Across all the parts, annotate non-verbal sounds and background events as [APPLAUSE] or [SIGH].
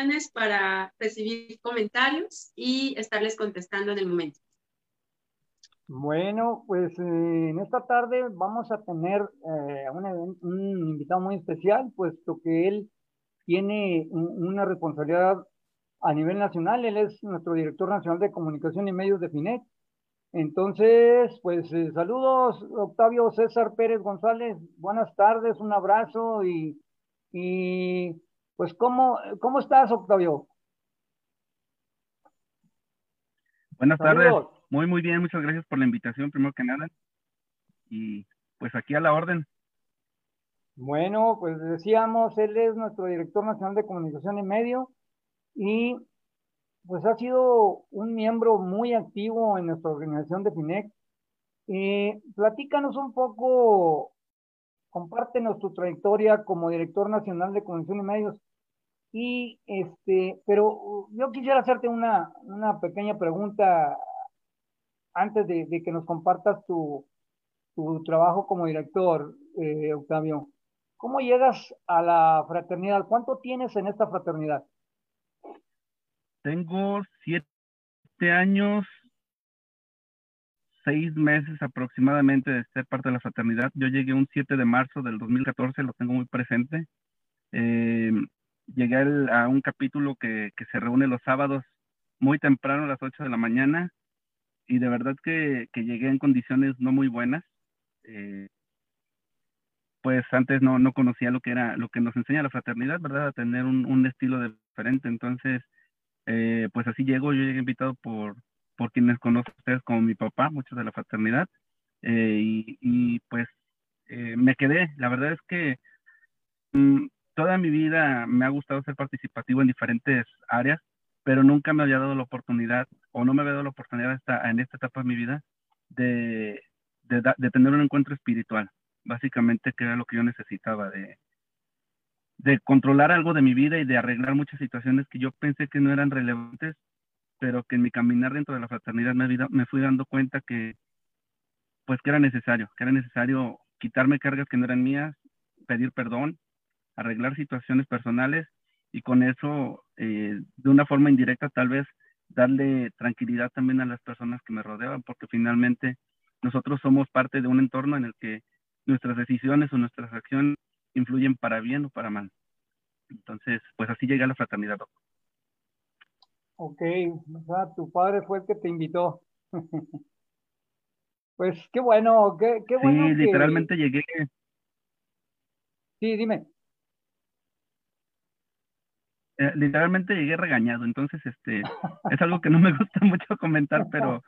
órdenes para recibir comentarios y estarles contestando en el momento. Bueno, pues eh, en esta tarde vamos a tener eh, un, un, invitado muy especial, puesto que él tiene una responsabilidad a nivel nacional. Él es nuestro director nacional de comunicación y medios de FINET. Entonces, pues eh, saludos, Octavio César Pérez González. Buenas tardes, un abrazo y, y pues, ¿cómo, ¿cómo estás, Octavio? Buenas tardes. Muy, muy bien. Muchas gracias por la invitación, primero que nada. Y pues aquí a la orden. Bueno, pues decíamos, él es nuestro director nacional de comunicación y medio y pues ha sido un miembro muy activo en nuestra organización de FINEC. Eh, platícanos un poco, compártenos tu trayectoria como director nacional de comunicación y medios. Y este, pero yo quisiera hacerte una, una pequeña pregunta antes de, que nos compartas tu, tu, trabajo como director, eh, Octavio. ¿Cómo llegas a la fraternidad? ¿Cuánto tienes en esta fraternidad? Tengo siete años, seis meses aproximadamente de ser parte de la fraternidad. Yo llegué un 7 de marzo del 2014, lo tengo muy presente. Eh, llegué a un capítulo que, se reúne los sábados muy temprano a las 8 de la mañana y de verdad que, llegué en condiciones no muy buenas. Eh, pues antes no, no conocía lo que era, lo que nos enseña la fraternidad, ¿verdad? A tener un, un estilo diferente. Entonces, eh, pues así llego, yo llegué invitado por, por quienes conocen ustedes como mi papá, muchos de la fraternidad, eh, y, pues eh, me quedé. La verdad es que mm, toda mi vida me ha gustado ser participativo en diferentes áreas, pero nunca me había dado la oportunidad, o no me había dado la oportunidad hasta, en esta etapa de mi vida, de, de, de tener un encuentro espiritual, básicamente que era lo que yo necesitaba, de, de controlar algo de mi vida y de arreglar muchas situaciones que yo pensé que no eran relevantes, pero que en mi caminar dentro de la fraternidad me, me fui dando cuenta que, pues que era necesario, que era necesario quitarme cargas que no eran mías, pedir perdón, arreglar situaciones personales y con eso, eh, de una forma indirecta, tal vez darle tranquilidad también a las personas que me rodeaban, porque finalmente nosotros somos parte de un entorno en el que nuestras decisiones o nuestras acciones influyen para bien o para mal. Entonces, pues así llega la fraternidad. Ok, o sea, tu padre fue el que te invitó. [LAUGHS] pues qué bueno, qué, qué bueno. Sí, literalmente llegué. Sí, dime. Eh, literalmente llegué regañado, entonces este es algo que no me [LAUGHS] gusta mucho comentar, pero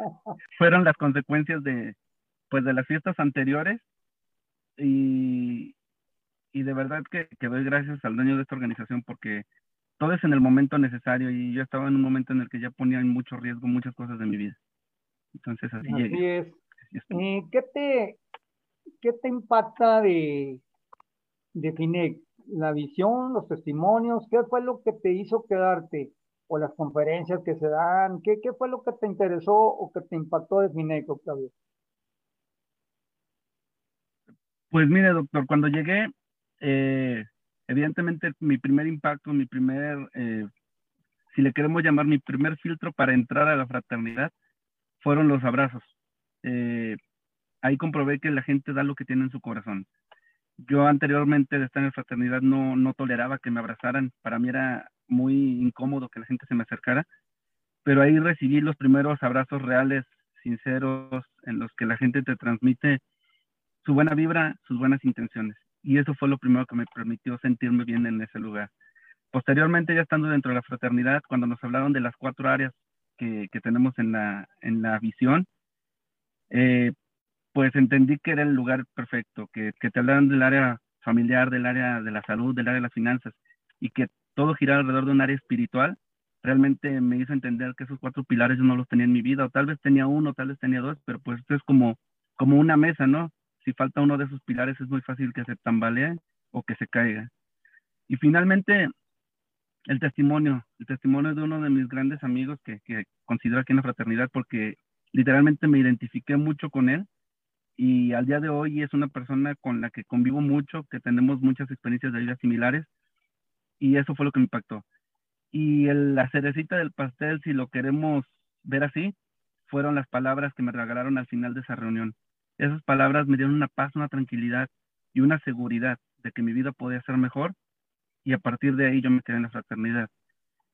fueron las consecuencias de pues de las fiestas anteriores y, y de verdad que, que, doy gracias al dueño de esta organización porque todo es en el momento necesario y yo estaba en un momento en el que ya ponía en mucho riesgo muchas cosas de mi vida. Entonces así, así Es. ¿Y ¿qué, te, ¿Qué te impacta de, de FINEC? ¿La visión, los testimonios? ¿Qué fue lo que te hizo quedarte? ¿O las conferencias que se dan? ¿Qué, qué fue lo que te interesó o que te impactó de FINEC, Octavio? Pues mire, doctor, cuando llegué eh, evidentemente mi primer impacto, mi primer, eh, si le queremos llamar mi primer filtro para entrar a la fraternidad, fueron los abrazos. Eh, ahí comprobé que la gente da lo que tiene en su corazón. Yo anteriormente de estar en fraternidad no, no toleraba que me abrazaran. Para mí era muy incómodo que la gente se me acercara, pero ahí recibí los primeros abrazos reales, sinceros, en los que la gente te transmite su buena vibra, sus buenas intenciones y eso fue lo primero que me permitió sentirme bien en ese lugar. Posteriormente, ya estando dentro de la fraternidad, cuando nos hablaron de las cuatro áreas que, que tenemos en la, en la visión, eh, pues entendí que era el lugar perfecto, que, que te hablaran del área familiar, del área de la salud, del área de las finanzas, y que todo girara alrededor de un área espiritual, realmente me hizo entender que esos cuatro pilares yo no los tenía en mi vida, o tal vez tenía uno, tal vez tenía dos, pero pues esto es como, como una mesa, ¿no? si falta uno de esos pilares es muy fácil que se tambalee o que se caiga. Y finalmente, el testimonio, el testimonio de uno de mis grandes amigos que, que considero aquí en la fraternidad porque literalmente me identifiqué mucho con él y al día de hoy es una persona con la que convivo mucho, que tenemos muchas experiencias de vida similares y eso fue lo que me impactó. Y el, la cerecita del pastel, si lo queremos ver así, fueron las palabras que me regalaron al final de esa reunión. Esas palabras me dieron una paz, una tranquilidad y una seguridad de que mi vida podía ser mejor y a partir de ahí yo me quedé en la fraternidad.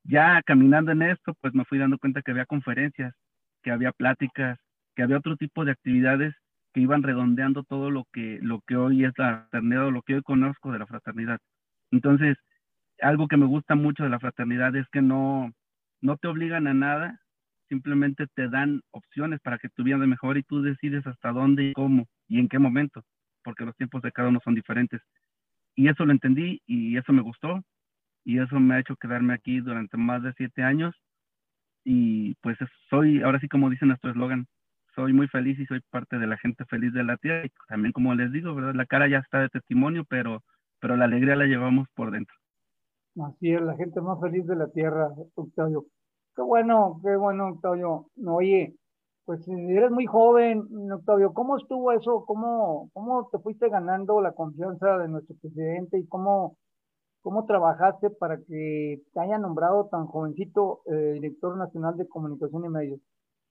Ya caminando en esto, pues me fui dando cuenta que había conferencias, que había pláticas, que había otro tipo de actividades que iban redondeando todo lo que, lo que hoy es la fraternidad o lo que hoy conozco de la fraternidad. Entonces, algo que me gusta mucho de la fraternidad es que no, no te obligan a nada, simplemente te dan opciones para que tu vida mejor y tú decides hasta dónde y cómo y en qué momento, porque los tiempos de cada uno son diferentes. Y eso lo entendí y eso me gustó y eso me ha hecho quedarme aquí durante más de siete años y pues soy, ahora sí como dice nuestro eslogan, soy muy feliz y soy parte de la gente feliz de la tierra y también como les digo, ¿verdad? La cara ya está de testimonio, pero, pero la alegría la llevamos por dentro. Así es, la gente más feliz de la tierra, Octavio. Qué bueno, qué bueno, Octavio. Oye, pues eres muy joven, Octavio, ¿cómo estuvo eso? ¿Cómo, cómo te fuiste ganando la confianza de nuestro presidente y cómo, cómo trabajaste para que te haya nombrado tan jovencito eh, director nacional de comunicación y medios?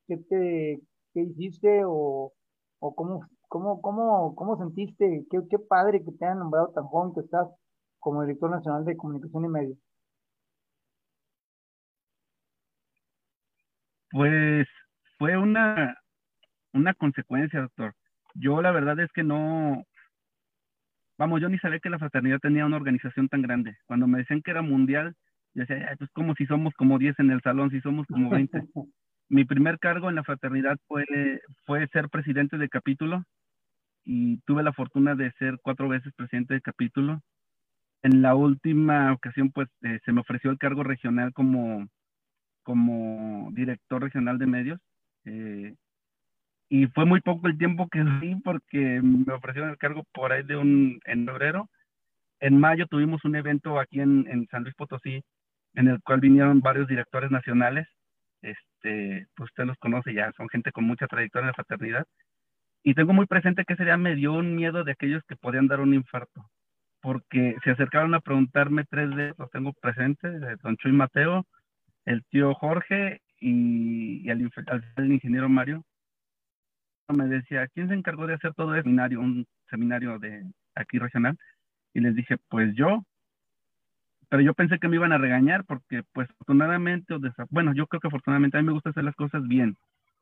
¿Qué, te, qué hiciste o, o cómo, cómo, cómo, cómo sentiste? Qué, qué padre que te hayan nombrado tan joven que estás como director nacional de comunicación y medios. Pues fue una, una consecuencia, doctor. Yo la verdad es que no, vamos, yo ni sabía que la fraternidad tenía una organización tan grande. Cuando me decían que era mundial, yo decía, pues como si somos como 10 en el salón, si somos como 20. [LAUGHS] Mi primer cargo en la fraternidad fue, ser presidente de capítulo y tuve la fortuna de ser cuatro veces presidente de capítulo. En la última ocasión, pues, eh, se me ofreció el cargo regional como, director regional de medios. Eh, y fue muy poco el tiempo que di porque me ofrecieron el cargo por ahí de en febrero. En mayo tuvimos un evento aquí en San Luis Potosí, en el cual vinieron varios directores nacionales. Este, pues usted los conoce ya, son gente con mucha trayectoria en la fraternidad. Y tengo muy presente que ese día me dio un miedo de aquellos que podían dar un infarto, porque se acercaron a preguntarme tres de los tengo presentes, don Chuy Mateo, el tío Jorge y, el, ingeniero Mario. Me decía, ¿quién se encargó de hacer todo el seminario, un seminario de aquí regional? Y les dije, pues yo. Pero yo pensé que me iban a regañar porque, pues, afortunadamente, o bueno, yo creo que afortunadamente a mí me gusta hacer las cosas bien.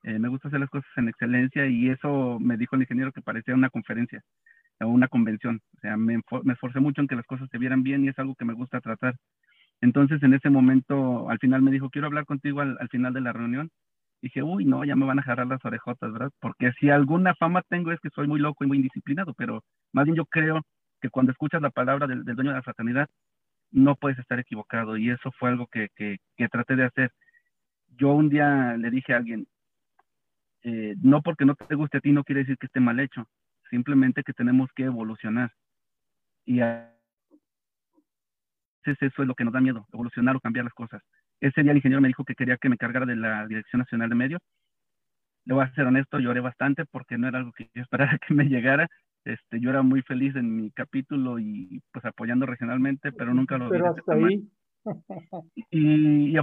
Eh, me gusta hacer las cosas en excelencia y eso me dijo el ingeniero que parecía una conferencia o una convención. O sea, me, me esforcé mucho en que las cosas se vieran bien y es algo que me gusta tratar. Entonces, en ese momento, al final me dijo, quiero hablar contigo al, final de la reunión. Dije, uy, no, ya me van a agarrar las orejotas, ¿verdad? Porque si alguna fama tengo es que soy muy loco y muy indisciplinado, pero más bien yo creo que cuando escuchas la palabra del, dueño de la fraternidad, no puedes estar equivocado. Y eso fue algo que, que, traté de hacer. Yo un día le dije a alguien, eh, no porque no te guste a ti no quiere decir que esté mal hecho, simplemente que tenemos que evolucionar. Y a eso es lo que nos da miedo, evolucionar o cambiar las cosas. Ese día el ingeniero me dijo que quería que me cargara de la Dirección Nacional de Medios. Le voy a ser honesto, lloré bastante porque no era algo que yo [LAUGHS] esperara que me llegara. Este, yo era muy feliz en mi capítulo y pues apoyando regionalmente, pero nunca lo Pero hasta ahí. Y, y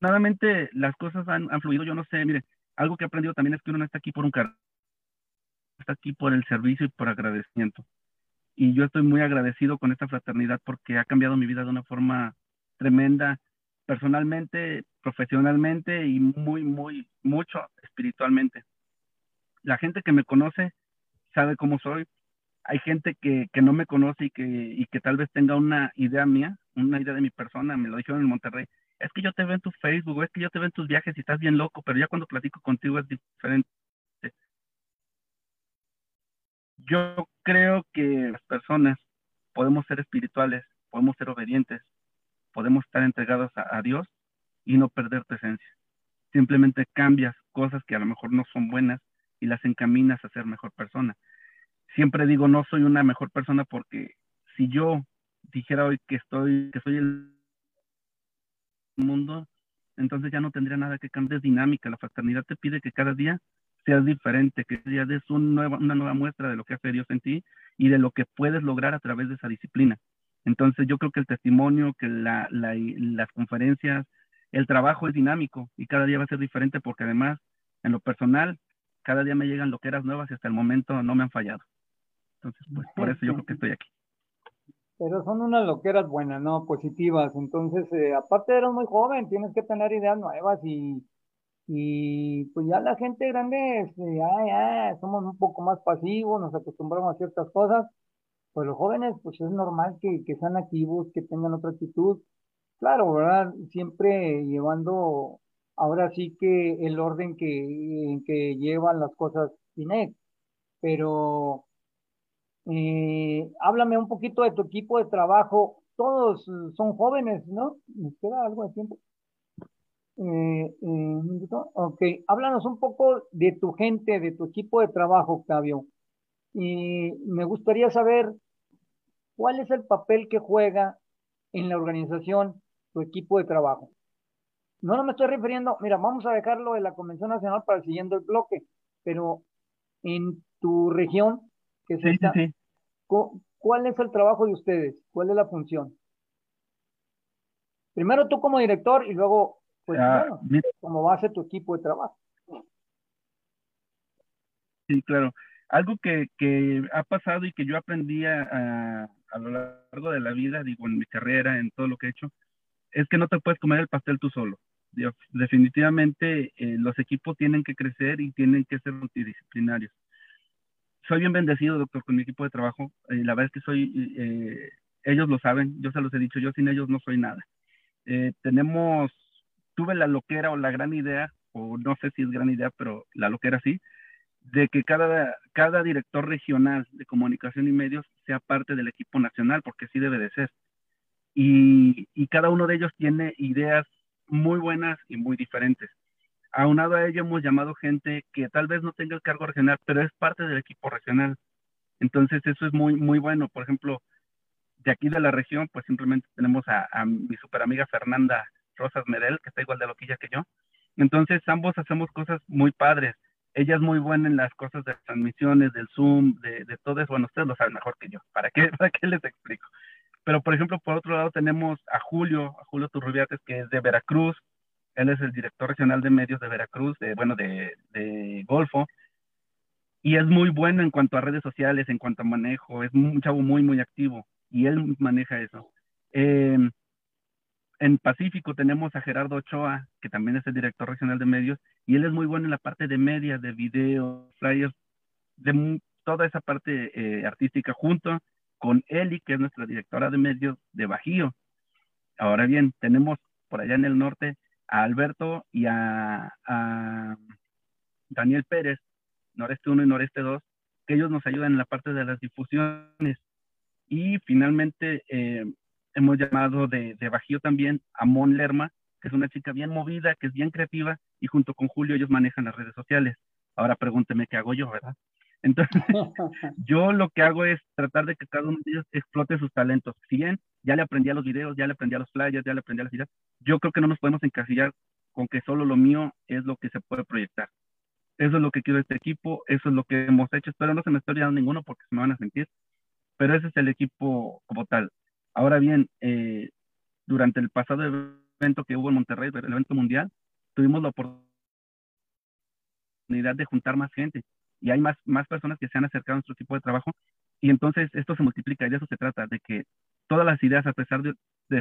afortunadamente las cosas han, han, fluido. Yo no sé, mire, algo que he aprendido también es que uno no está aquí por un cargo, está aquí por el servicio y por agradecimiento y yo estoy muy agradecido con esta fraternidad porque ha cambiado mi vida de una forma tremenda, personalmente, profesionalmente y muy, muy, mucho espiritualmente. La gente que me conoce sabe cómo soy. Hay gente que, que no me conoce y que, y que tal vez tenga una idea mía, una idea de mi persona, me lo dijeron en Monterrey. Es que yo te veo en tu Facebook, es que yo te veo en tus viajes y estás bien loco, pero ya cuando platico contigo es diferente. Yo creo que las personas podemos ser espirituales, podemos ser obedientes, podemos estar entregados a, Dios y no perder tu esencia. Simplemente cambias cosas que a lo mejor no son buenas y las encaminas a ser mejor persona. Siempre digo, no soy una mejor persona porque si yo dijera hoy que estoy, que soy el mundo, entonces ya no tendría nada que cambiar. dinámica. La fraternidad te pide que cada día seas diferente, que ya des una nueva muestra de lo que hace Dios en ti y de lo que puedes lograr a través de esa disciplina. Entonces yo creo que el testimonio, que la, las conferencias, el trabajo es dinámico y cada día va a ser diferente porque además, en lo personal, cada día me llegan loqueras nuevas y hasta el momento no me han fallado. Entonces, pues por eso yo creo que estoy aquí. Pero son unas loqueras buenas, ¿no? Positivas. Entonces, eh, aparte eres muy joven, tienes que tener ideas nuevas y, y pues ya la gente grande, este, ya, ya, somos un poco más pasivos, nos acostumbramos a ciertas cosas. Pues los jóvenes, pues es normal que, que sean activos, que tengan otra actitud. Claro, ¿verdad? Siempre llevando ahora sí que el orden que, que llevan las cosas Kinect. Pero eh, háblame un poquito de tu equipo de trabajo. Todos son jóvenes, ¿no? ¿Me queda algo de tiempo? Eh, eh, ok, háblanos un poco de tu gente, de tu equipo de trabajo, Octavio. Y me gustaría saber cuál es el papel que juega en la organización tu equipo de trabajo. No, no me estoy refiriendo, mira, vamos a dejarlo de la Convención Nacional para el siguiente bloque, pero en tu región, que es esta, ¿cuál es el trabajo de ustedes? ¿Cuál es la función? Primero tú como director y luego, pues, ah, bueno, como base tu equipo de trabajo. Sí, claro. Algo que, que ha pasado y que yo aprendí a, a, lo largo de la vida, digo, en mi carrera, en todo lo que he hecho, es que no te puedes comer el pastel tú solo. Definitivamente eh, los equipos tienen que crecer y tienen que ser multidisciplinarios soy bien bendecido, doctor, con mi equipo de trabajo. Eh, la verdad es que soy, eh, ellos lo saben, yo se los he dicho, yo sin ellos no soy nada. Eh, tenemos, tuve la loquera o la gran idea, o no sé si es gran idea, pero la loquera sí, de que cada, cada director regional de comunicación y medios sea parte del equipo nacional, porque así debe de ser. Y, y cada uno de ellos tiene ideas muy buenas y muy diferentes aunado a ello hemos llamado gente que tal vez no tenga el cargo regional, pero es parte del equipo regional. Entonces eso es muy, muy bueno. Por ejemplo, de aquí de la región, pues simplemente tenemos a, mi super amiga Fernanda Rosas Medel, que está igual de loquilla que yo. Entonces ambos hacemos cosas muy padres. Ella es muy buena en las cosas de transmisiones, del Zoom, de, de todo eso. Bueno, ustedes lo saben mejor que yo. ¿Para qué, [LAUGHS] ¿Para qué les explico? Pero, por ejemplo, por otro lado tenemos a Julio, a Julio Turrubiates, que es de Veracruz, él es el director regional de medios de Veracruz, de, bueno, de, Golfo. Y es muy bueno en cuanto a redes sociales, en cuanto a manejo. Es un chavo muy, muy activo. Y él maneja eso. Em, en Pacífico tenemos a Gerardo Ochoa, que también es el director regional de medios, y él es muy bueno en la parte de media, de video, flyers, de toda esa parte eh, artística, junto con Eli, que es nuestra directora de medios de Bajío. Ahora bien, tenemos por allá en el norte a Alberto y a, Daniel Pérez, Noreste 1 y Noreste 2, que ellos nos ayudan en la parte de las difusiones. Y finalmente eh, hemos llamado de, de, Bajío también a Mon Lerma, que es una chica bien movida, que es bien creativa, y junto con Julio ellos manejan las redes sociales. Ahora pregúnteme qué hago yo, ¿verdad? Entonces, [LAUGHS] yo lo que hago es tratar de que cada uno de ellos explote sus talentos. Si bien ya le aprendí a los videos, ya le aprendí a los flyers, ya le aprendí a las ideas, yo creo que no nos podemos encasillar con que solo lo mío es lo que se puede proyectar. Eso es lo que quiero de este equipo, eso es lo que hemos hecho. Espero no se me esté olvidando ninguno porque se me van a sentir, pero ese es el equipo como tal. Ahora bien, eh, durante el pasado evento que hubo en Monterrey, el evento mundial, tuvimos la oportunidad de juntar más gente y hay más, más personas que se han acercado a nuestro equipo de trabajo y entonces esto se multiplica y de eso se trata, de que todas las ideas, a pesar de,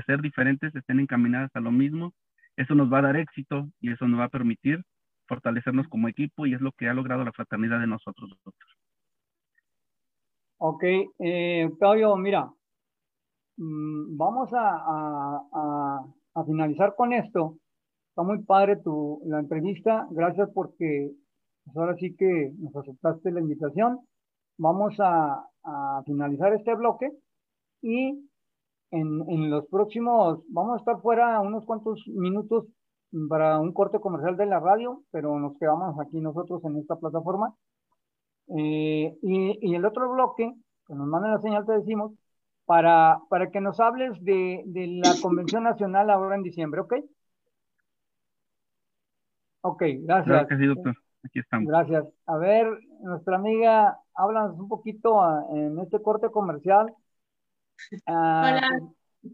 ser diferentes, estén encaminadas a lo mismo. Eso nos va a dar éxito y eso nos va a permitir fortalecernos como equipo y es lo que ha logrado la fraternidad de nosotros, doctor. Ok, eh, Octavio, mira, mm, vamos a, a, finalizar con esto. Está muy padre tu, la entrevista. Gracias porque pues ahora sí que nos aceptaste la invitación. Vamos a, finalizar este bloque y en, en, los próximos, vamos a estar fuera unos cuantos minutos para un corte comercial de la radio, pero nos quedamos aquí nosotros en esta plataforma. Eh, y, el otro bloque, que nos manda la señal, te decimos, para, para que nos hables de, de la Convención Nacional ahora en diciembre, ¿ok? Ok, gracias. Gracias, doctor aquí estamos. Gracias. A ver, nuestra amiga, háblanos un poquito ah, en este corte comercial Ah, Hola. Pues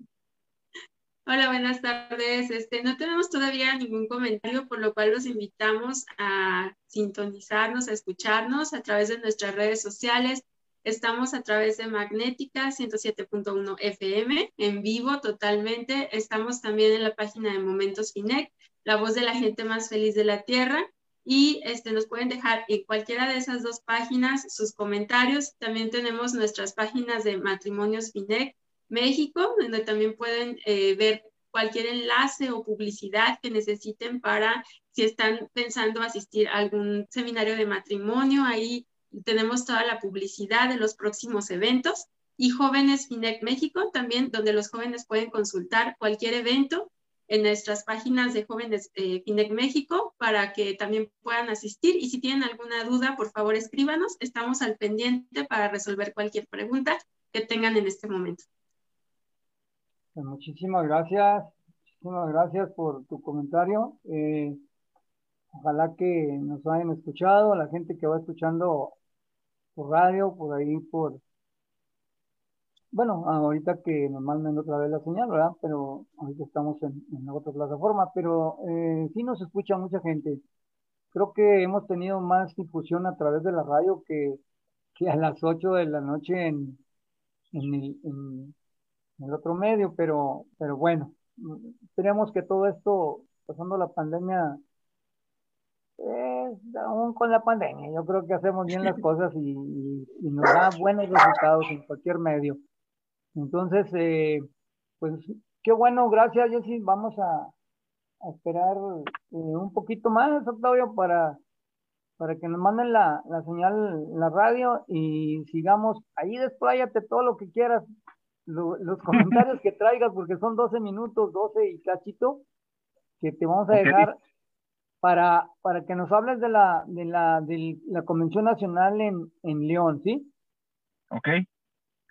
Hola, buenas tardes. Este, no tenemos todavía ningún comentario, por lo cual los invitamos a sintonizarnos, a escucharnos a través de nuestras redes sociales. Estamos a través de Magnética 107.1 FM, en vivo totalmente. Estamos también en la página de Momentos Finec, la voz de la gente más feliz de la Tierra y este, nos pueden dejar en cualquiera de esas dos páginas sus comentarios. También tenemos nuestras páginas de Matrimonios FINEC México, donde también pueden eh, ver cualquier enlace o publicidad que necesiten para si están pensando asistir a algún seminario de matrimonio. Ahí tenemos toda la publicidad de los próximos eventos. Y Jóvenes FINEC México también, donde los jóvenes pueden consultar cualquier evento en nuestras páginas de Jóvenes eh, FINEC México para que también puedan asistir. Y si tienen alguna duda, por favor escríbanos. Estamos al pendiente para resolver cualquier pregunta que tengan en este momento. Pues muchísimas gracias. Muchísimas gracias por tu comentario. Eh, ojalá que nos hayan escuchado, la gente que va escuchando por radio, por ahí, por bueno, ahorita que nos mandan otra vez la señal, ¿verdad? Pero ahorita estamos en, otra plataforma, pero eh, sí nos escucha mucha gente. Creo que hemos tenido más difusión a través de la radio que, que a las 8 de la noche en, en, el, en, el otro medio, pero, pero bueno, esperemos que todo esto, pasando la pandemia, aún con la pandemia, yo creo que hacemos bien las [LAUGHS] cosas y, y nos da buenos resultados en cualquier medio. Entonces, eh, pues qué bueno, gracias Jessy. Vamos a, esperar eh, un poquito más, Octavio, para, para que nos manden la, la señal, la radio y sigamos. Ahí despláyate todo lo que quieras, los comentarios [LAUGHS] que traigas, porque son 12 minutos, 12 y cachito, que te vamos a dejar para, para que nos hables de la, de la, de la Convención Nacional en, en León, ¿sí? Ok.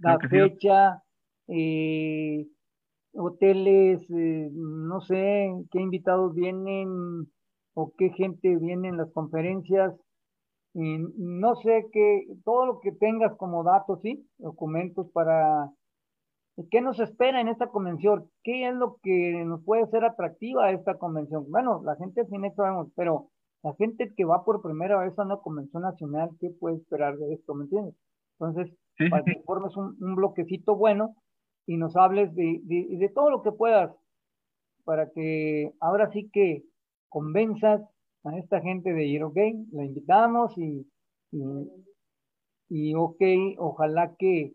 La fecha, eh, hoteles, eh, no sé qué invitados vienen o qué gente viene en las conferencias. no sé qué, todo lo que tengas como datos, ¿sí? Documentos para ¿Qué nos espera en esta convención? ¿Qué es lo que nos puede ser atractiva a esta convención? Bueno, la gente tiene sabemos, pero la gente que va por primera vez a una convención nacional, ¿qué puede esperar de esto? ¿Me entiendes? Entonces, para que formes un, un, bloquecito bueno y nos hables de, de, todo lo que puedas para que ahora sí que convenzas a esta gente de ir, ok, la invitamos y, y, ok, ojalá que,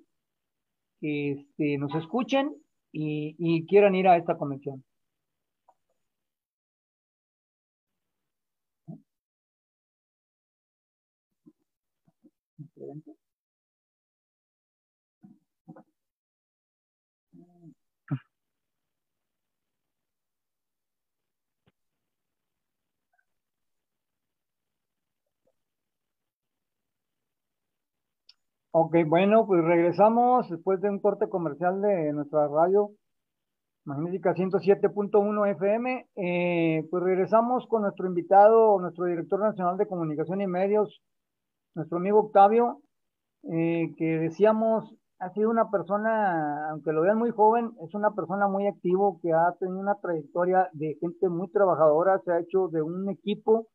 este, nos escuchen y, y quieran ir a esta convención. Ok, bueno, pues regresamos después de un corte comercial de nuestra radio Magnífica 107.1 FM. Eh, pues regresamos con nuestro invitado, nuestro director nacional de comunicación y medios, nuestro amigo Octavio, eh, que decíamos, ha sido una persona, aunque lo vean muy joven, es una persona muy activo, que ha tenido una trayectoria de gente muy trabajadora, se ha hecho de un equipo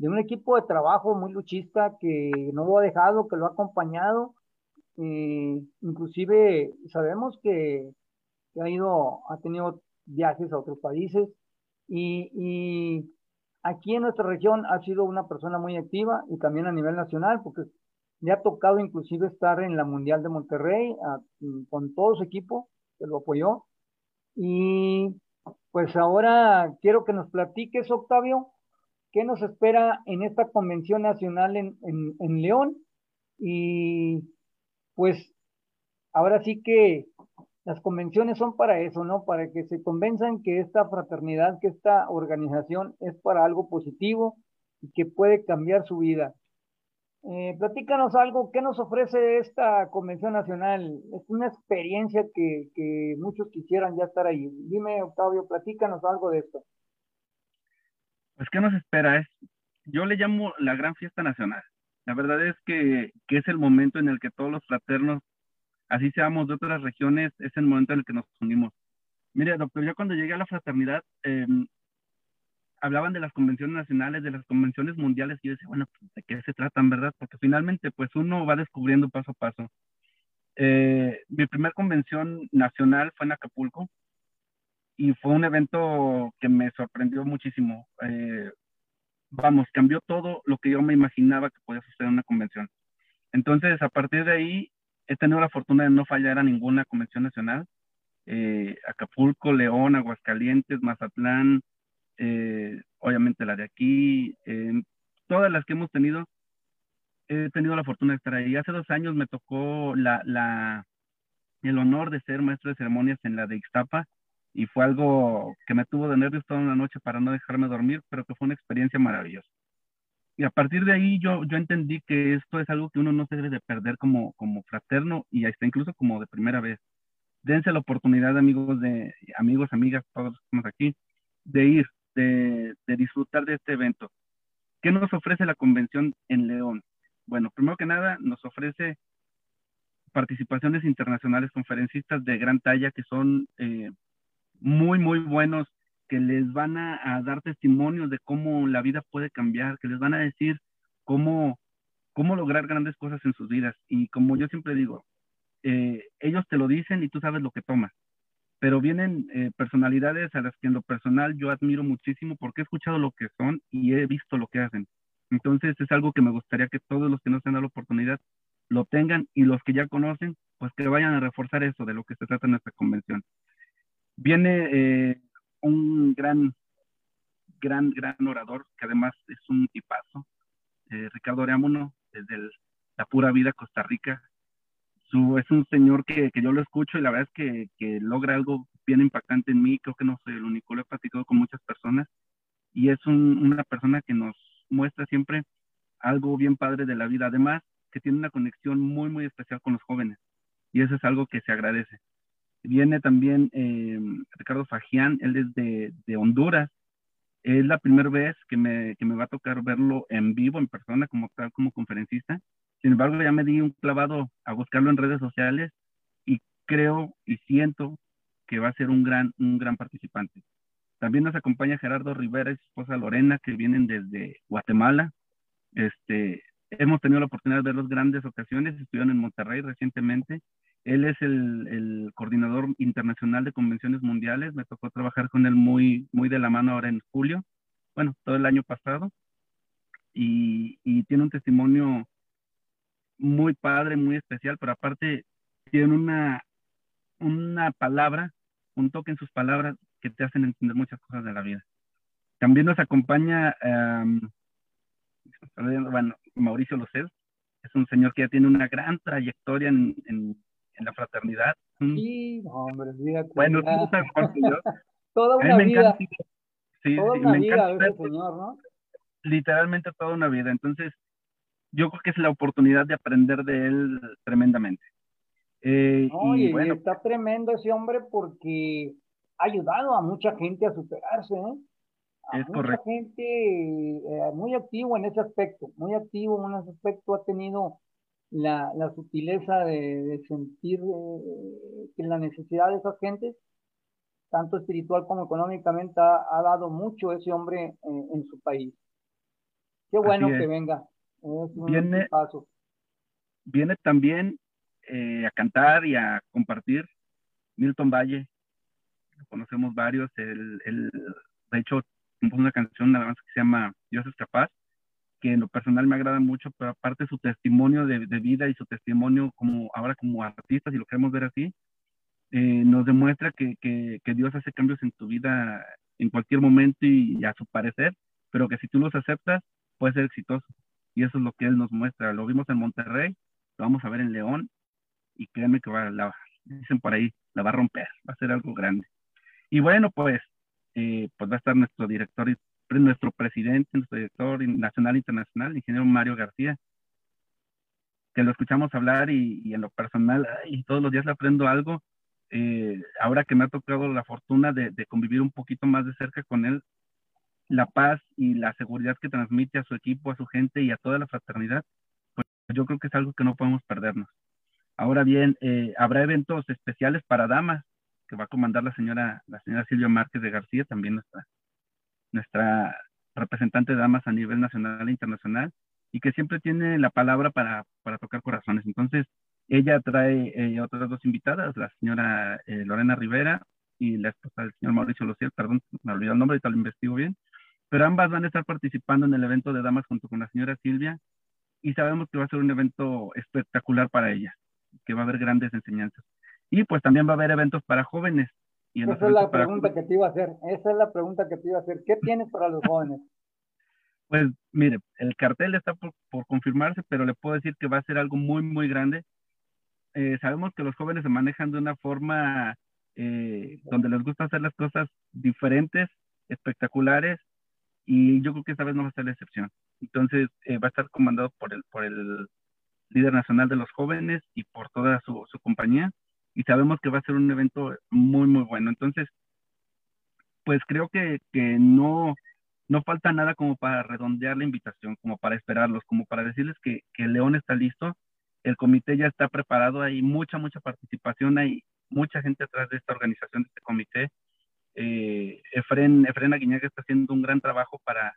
de un equipo de trabajo muy luchista que no lo ha dejado, que lo ha acompañado. Eh, inclusive sabemos que, ha ido, ha tenido viajes a otros países y, y, aquí en nuestra región ha sido una persona muy activa y también a nivel nacional porque le ha tocado inclusive estar en la Mundial de Monterrey con todo su equipo que lo apoyó y pues ahora quiero que nos platiques Octavio qué nos espera en esta convención nacional en, León. Y pues ahora sí que las convenciones son para eso, ¿no? Para que se convenzan que esta fraternidad, que esta organización es para algo positivo y que puede cambiar su vida. Eh, platícanos algo, ¿qué nos ofrece esta convención nacional? Es una experiencia que muchos quisieran ya estar ahí. Dime, Octavio, platícanos algo de esto. Pues, ¿qué nos espera? Es, yo le llamo la gran fiesta nacional. La verdad es que, que, es el momento en el que todos los fraternos así seamos de otras regiones, es el momento en el que nos unimos. Mire, doctor, yo cuando llegué a la fraternidad, em, hablaban de las convenciones nacionales, de las convenciones mundiales, y yo decía, bueno, pues, ¿de qué se tratan, verdad? Porque finalmente, pues uno va descubriendo paso a paso. Eh, mi primera convención nacional fue en Acapulco y fue un evento que me sorprendió muchísimo. Eh, vamos, cambió todo lo que yo me imaginaba que podía suceder en una convención. Entonces, a partir de ahí, he tenido la fortuna de no fallar a ninguna convención nacional. Eh, Acapulco, León, Aguascalientes, Mazatlán, eh, obviamente la de aquí, todas las que hemos tenido, he tenido la fortuna de estar ahí. Hace dos años me tocó la, la, el honor de ser maestro de ceremonias en la de Ixtapa y fue algo que me tuvo de nervios toda una noche para no dejarme dormir, pero que fue una experiencia maravillosa. Y a partir de ahí yo, yo entendí que esto es algo que uno no se debe de perder como, como fraterno y hasta incluso como de primera vez. Dense la oportunidad, amigos, de, amigos, amigas, todos estamos aquí, de ir, de, disfrutar de este evento. ¿Qué nos ofrece la convención en León? Bueno, primero que nada, nos ofrece participaciones internacionales, conferencistas de gran talla que son eh, muy, muy buenos, que les van a, dar testimonios de cómo la vida puede cambiar, que les van a decir cómo, cómo lograr grandes cosas en sus vidas. Y como yo siempre digo, eh, ellos te lo dicen y tú sabes lo que tomas pero vienen eh, personalidades a las que en lo personal yo admiro muchísimo porque he escuchado lo que son y he visto lo que hacen. Entonces es algo que me gustaría que todos los que no se han dado la oportunidad lo tengan y los que ya conocen, pues que vayan a reforzar eso de lo que se trata en esta convención. Viene eh, un gran, gran, gran orador que además es un tipazo, eh, Ricardo Oreamuno, desde la pura vida Costa Rica, es un señor que, que, yo lo escucho y la verdad es que, que, logra algo bien impactante en mí. Creo que no soy el único, lo he platicado con muchas personas y es una persona que nos muestra siempre algo bien padre de la vida. Además, que tiene una conexión muy, muy especial con los jóvenes y eso es algo que se agradece. Viene también eh, Ricardo Fagián, él es de, Honduras. Es la primera vez que me, que me va a tocar verlo en vivo, en persona, como tal, como conferencista sin embargo, ya me di un clavado a buscarlo en redes sociales y creo y siento que va a ser un gran, un gran participante. También nos acompaña Gerardo Rivera y su esposa Lorena, que vienen desde Guatemala. Este, hemos tenido la oportunidad de verlos grandes ocasiones, estuvieron en Monterrey recientemente. Él es el, el, coordinador internacional de convenciones mundiales. Me tocó trabajar con él muy, muy de la mano ahora en julio, bueno, todo el año pasado. Y, y tiene un testimonio muy padre, muy especial, pero aparte tiene una, una palabra, un toque en sus palabras que te hacen entender muchas cosas de la vida. También nos acompaña, bueno, Mauricio Locel, es un señor que ya tiene una gran trayectoria en, en, la fraternidad. Sí, hombre, Bueno, tú sabes yo. [LAUGHS] Toda una vida. sí, toda una vida ese señor, ¿no? Literalmente toda una vida. Entonces, yo creo que es la oportunidad de aprender de él tremendamente. Eh, y, bueno, está tremendo ese hombre porque ha ayudado a mucha gente a superarse, ¿eh? A es mucha gente eh, muy activo en ese aspecto, muy activo en ese aspecto, ha tenido la, la sutileza de, sentir eh, que la necesidad de esas gentes, tanto espiritual como económicamente, ha, dado mucho ese hombre en su país. Qué bueno que venga viene, viene también eh, a cantar y a compartir Milton Valle. Conocemos varios. Él, de hecho, compuso una canción nada más que se llama Dios es capaz, que en lo personal me agrada mucho, pero aparte su testimonio de, vida y su testimonio como ahora como artista, si lo queremos ver así, eh, nos demuestra que, que, que, Dios hace cambios en tu vida en cualquier momento y, a su parecer, pero que si tú los aceptas, puede ser exitoso. Y eso es lo que él nos muestra. Lo vimos en Monterrey, lo vamos a ver en León y créanme que va, la, dicen por ahí, la va a romper, va a ser algo grande. Y bueno, pues, eh, pues va a estar nuestro director, nuestro presidente, nuestro director nacional e internacional, ingeniero Mario García, que lo escuchamos hablar y, en lo personal, y todos los días le aprendo algo. Eh, ahora que me ha tocado la fortuna de, de, convivir un poquito más de cerca con él, la paz y la seguridad que transmite a su equipo, a su gente y a toda la fraternidad, pues yo creo que es algo que no podemos perdernos. Ahora bien, eh, habrá eventos especiales para damas que va a comandar la señora, la señora Silvia Márquez de García, también nuestra, nuestra representante de damas a nivel nacional e internacional, y que siempre tiene la palabra para, para tocar corazones. Entonces, ella trae eh, otras dos invitadas, la señora eh, Lorena Rivera y la esposa del señor Mauricio Lociel, perdón, me olvidé el nombre, tal lo investigo bien, pero ambas van a estar participando en el evento de damas junto con la señora Silvia y sabemos que va a ser un evento espectacular para ella, que va a haber grandes enseñanzas. Y pues también va a haber eventos para jóvenes. Y Esa es la pregunta que te iba a hacer, esa es la pregunta que te iba a hacer. ¿Qué tienes para los jóvenes? Pues mire, el cartel está por, confirmarse, pero le puedo decir que va a ser algo muy, muy grande. Eh, sabemos que los jóvenes se manejan de una forma eh, donde les gusta hacer las cosas diferentes, espectaculares, y yo creo que esta vez no va a ser la excepción. Entonces, eh, va a estar comandado por el, por el líder nacional de los jóvenes y por toda su, su compañía, y sabemos que va a ser un evento muy, muy bueno. Entonces, pues creo que, que no, no falta nada como para redondear la invitación, como para esperarlos, como para decirles que, que León está listo, el comité ya está preparado, hay mucha, mucha participación, hay mucha gente atrás de esta organización, de este comité. Eh, Efren, Efren Aguiñaga está haciendo un gran trabajo para,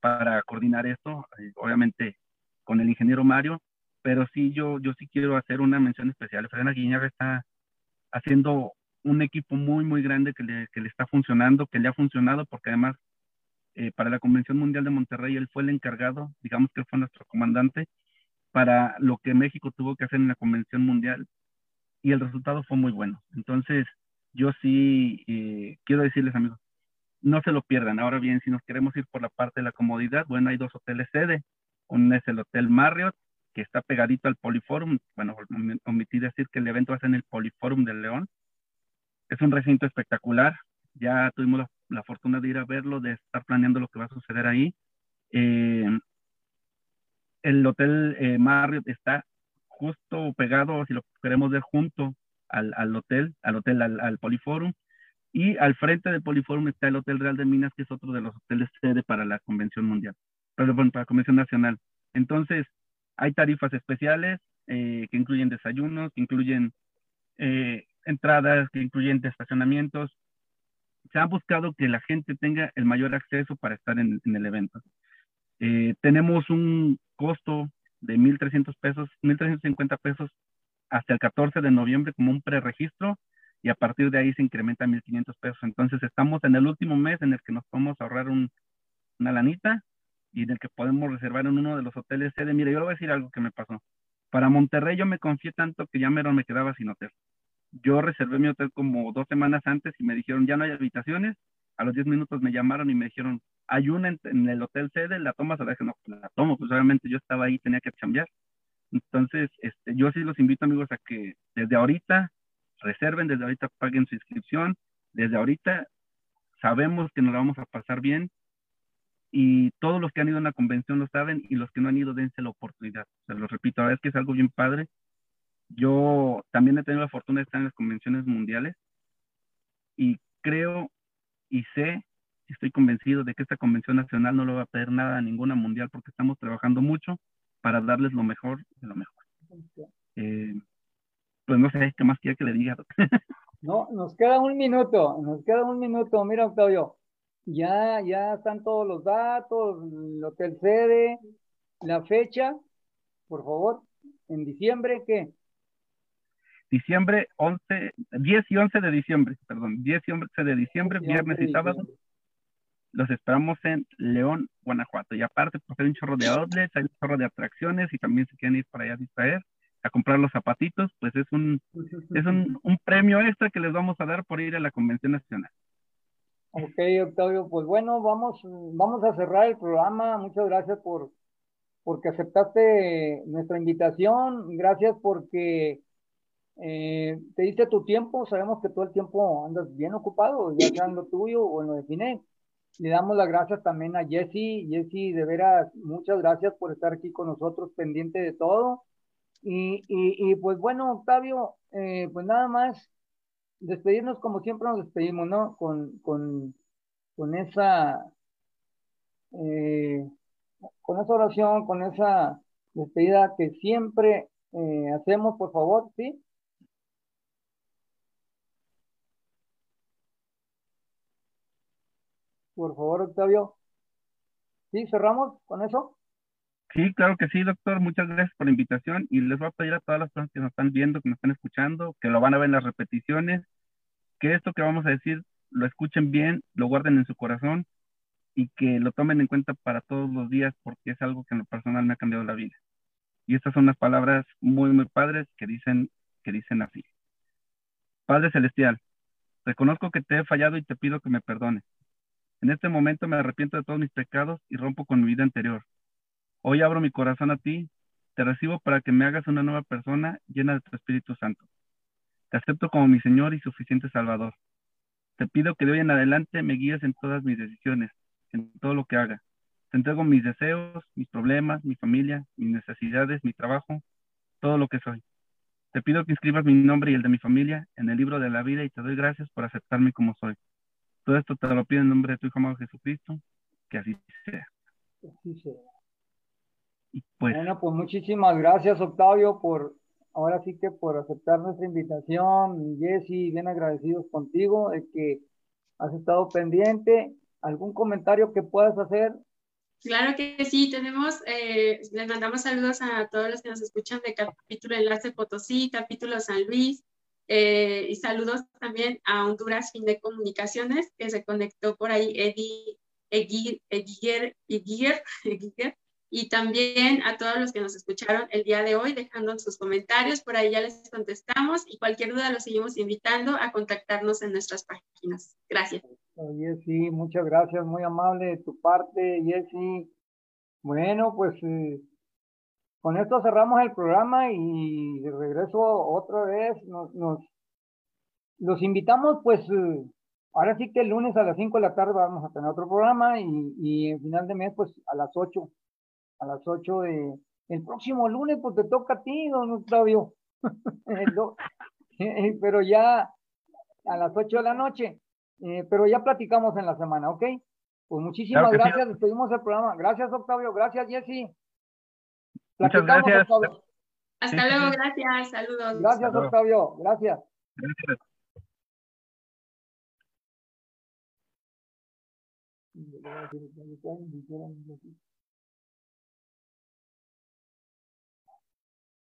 para coordinar esto, eh, obviamente con el ingeniero Mario, pero sí, yo, yo sí quiero hacer una mención especial. Efren Aguiñaga está haciendo un equipo muy, muy grande que le, que le está funcionando, que le ha funcionado, porque además eh, para la Convención Mundial de Monterrey, él fue el encargado, digamos que fue nuestro comandante, para lo que México tuvo que hacer en la Convención Mundial y el resultado fue muy bueno. Entonces, yo sí eh, quiero decirles, amigos, no se lo pierdan. Ahora bien, si nos queremos ir por la parte de la comodidad, bueno, hay dos hoteles sede. Uno es el Hotel Marriott, que está pegadito al Poliforum. Bueno, omití decir que el evento va a ser en el Poliforum del León. Es un recinto espectacular. Ya tuvimos la la fortuna de ir a verlo, de estar planeando lo que va a suceder ahí. Eh, el Hotel eh, Marriott está justo pegado, si lo queremos ver, junto al, al hotel, al hotel, al, al, Poliforum. Y al frente del Poliforum está el Hotel Real de Minas, que es otro de los hoteles sede para la Convención Mundial, perdón, para la Convención Nacional. Entonces, hay tarifas especiales eh, que incluyen desayunos, que incluyen entradas, que incluyen estacionamientos, se ha buscado que la gente tenga el mayor acceso para estar en, el evento. Eh, tenemos un costo de 1.300 pesos, 1.350 pesos hasta el 14 de noviembre como un preregistro y a partir de ahí se incrementa a 1.500 pesos. Entonces estamos en el último mes en el que nos podemos ahorrar una lanita y en el que podemos reservar en uno de los hoteles sede. Mire, yo le voy a decir algo que me pasó. Para Monterrey yo me confié tanto que ya mero me quedaba sin hotel. Yo reservé mi hotel como dos semanas antes y me dijeron, ya no hay habitaciones. A los 10 minutos me llamaron y me dijeron, hay una en, el hotel sede, la tomas. A la dije, no, pues la tomo, pues obviamente yo estaba ahí, tenía que cambiar. Entonces, este, yo sí los invito, amigos, a que desde ahorita reserven, desde ahorita paguen su inscripción, desde ahorita sabemos que nos la vamos a pasar bien y todos los que han ido a una convención lo saben y los que no han ido dense la oportunidad. Se lo repito, a ver, es que es algo bien padre yo también he tenido la fortuna de estar en las convenciones mundiales y creo y sé, estoy convencido de que esta convención nacional no lo va a pedir nada a ninguna mundial porque estamos trabajando mucho para darles lo mejor de lo mejor. Eh, pues no sé qué más quiere que le diga. [LAUGHS] no, nos queda un minuto, nos queda un minuto. Mira, Octavio, ya, ya están todos los datos, el hotel sede, la fecha, por favor, en diciembre, ¿qué? diciembre 11, 10 y 11 de diciembre, perdón, 10 y 11 de diciembre, viernes y sábado. Los esperamos en León, Guanajuato. Y aparte, pues hay un chorro de outlets, hay un chorro de atracciones y también se quieren ir para allá a distraer, a comprar los zapatitos, pues es un, es un, un premio extra que les vamos a dar por ir a la Convención Nacional. Ok, Octavio, pues bueno, vamos, vamos a cerrar el programa. Muchas gracias por porque aceptaste nuestra invitación. Gracias porque eh, te diste tu tiempo, sabemos que todo el tiempo andas bien ocupado, ya sea en lo tuyo o en lo de. Le damos las gracias también a Jesse. Jesse, de veras, muchas gracias por estar aquí con nosotros, pendiente de todo. Y, y, pues bueno, Octavio, eh, pues nada más despedirnos como siempre nos despedimos, ¿no? Con, con, con esa, eh, con esa oración, con esa despedida que siempre eh, hacemos, por favor, ¿sí? Por favor, Octavio. ¿Sí? ¿Cerramos con eso? Sí, claro que sí, doctor. Muchas gracias por la invitación y les voy a pedir a todas las personas que nos están viendo, que nos están escuchando, que lo van a ver en las repeticiones, que esto que vamos a decir lo escuchen bien, lo guarden en su corazón y que lo tomen en cuenta para todos los días porque es algo que en lo personal me ha cambiado la vida. Y estas son las palabras muy, muy padres que dicen, que dicen así. Padre Celestial, reconozco que te he fallado y te pido que me perdones. En este momento me arrepiento de todos mis pecados y rompo con mi vida anterior. Hoy abro mi corazón a ti, te recibo para que me hagas una nueva persona llena de tu Espíritu Santo. Te acepto como mi Señor y suficiente Salvador. Te pido que de hoy en adelante me guíes en todas mis decisiones, en todo lo que haga. Te entrego mis deseos, mis problemas, mi familia, mis necesidades, mi trabajo, todo lo que soy. Te pido que inscribas mi nombre y el de mi familia en el libro de la vida y te doy gracias por aceptarme como soy. Todo esto te lo pido en nombre de tu Hijo amado Jesucristo, que así sea. Así sea. Pues, bueno, pues muchísimas gracias, Octavio, por ahora sí que por aceptar nuestra invitación. Jessy, bien agradecidos contigo de que has estado pendiente. ¿Algún comentario que puedas hacer? Claro que sí, tenemos, eh, les mandamos saludos a todos los que nos escuchan de capítulo Enlace Potosí, capítulo San Luis, eh, y saludos también a Honduras Fin de Comunicaciones, que se conectó por ahí Eddie Eguiguer, [LAUGHS] y también a todos los que nos escucharon el día de hoy, dejando sus comentarios, por ahí ya les contestamos y cualquier duda los seguimos invitando a contactarnos en nuestras páginas. Gracias. Jessy, muchas gracias, muy amable de tu parte, Jessy. Bueno, pues eh, con esto cerramos el programa y de regreso otra vez nos, nos los invitamos pues eh, ahora sí que el lunes a las 5 de la tarde vamos a tener otro programa y, y en final de mes pues a las 8 a las 8 de el próximo lunes pues te toca a ti don Octavio [LAUGHS] eh, pero ya a las 8 de la noche eh, pero ya platicamos en la semana ¿ok? pues muchísimas gracias despedimos el programa gracias Octavio gracias Jesse Muchas gracias. Hasta luego, gracias, saludos. Gracias, Octavio, gracias. Gracias.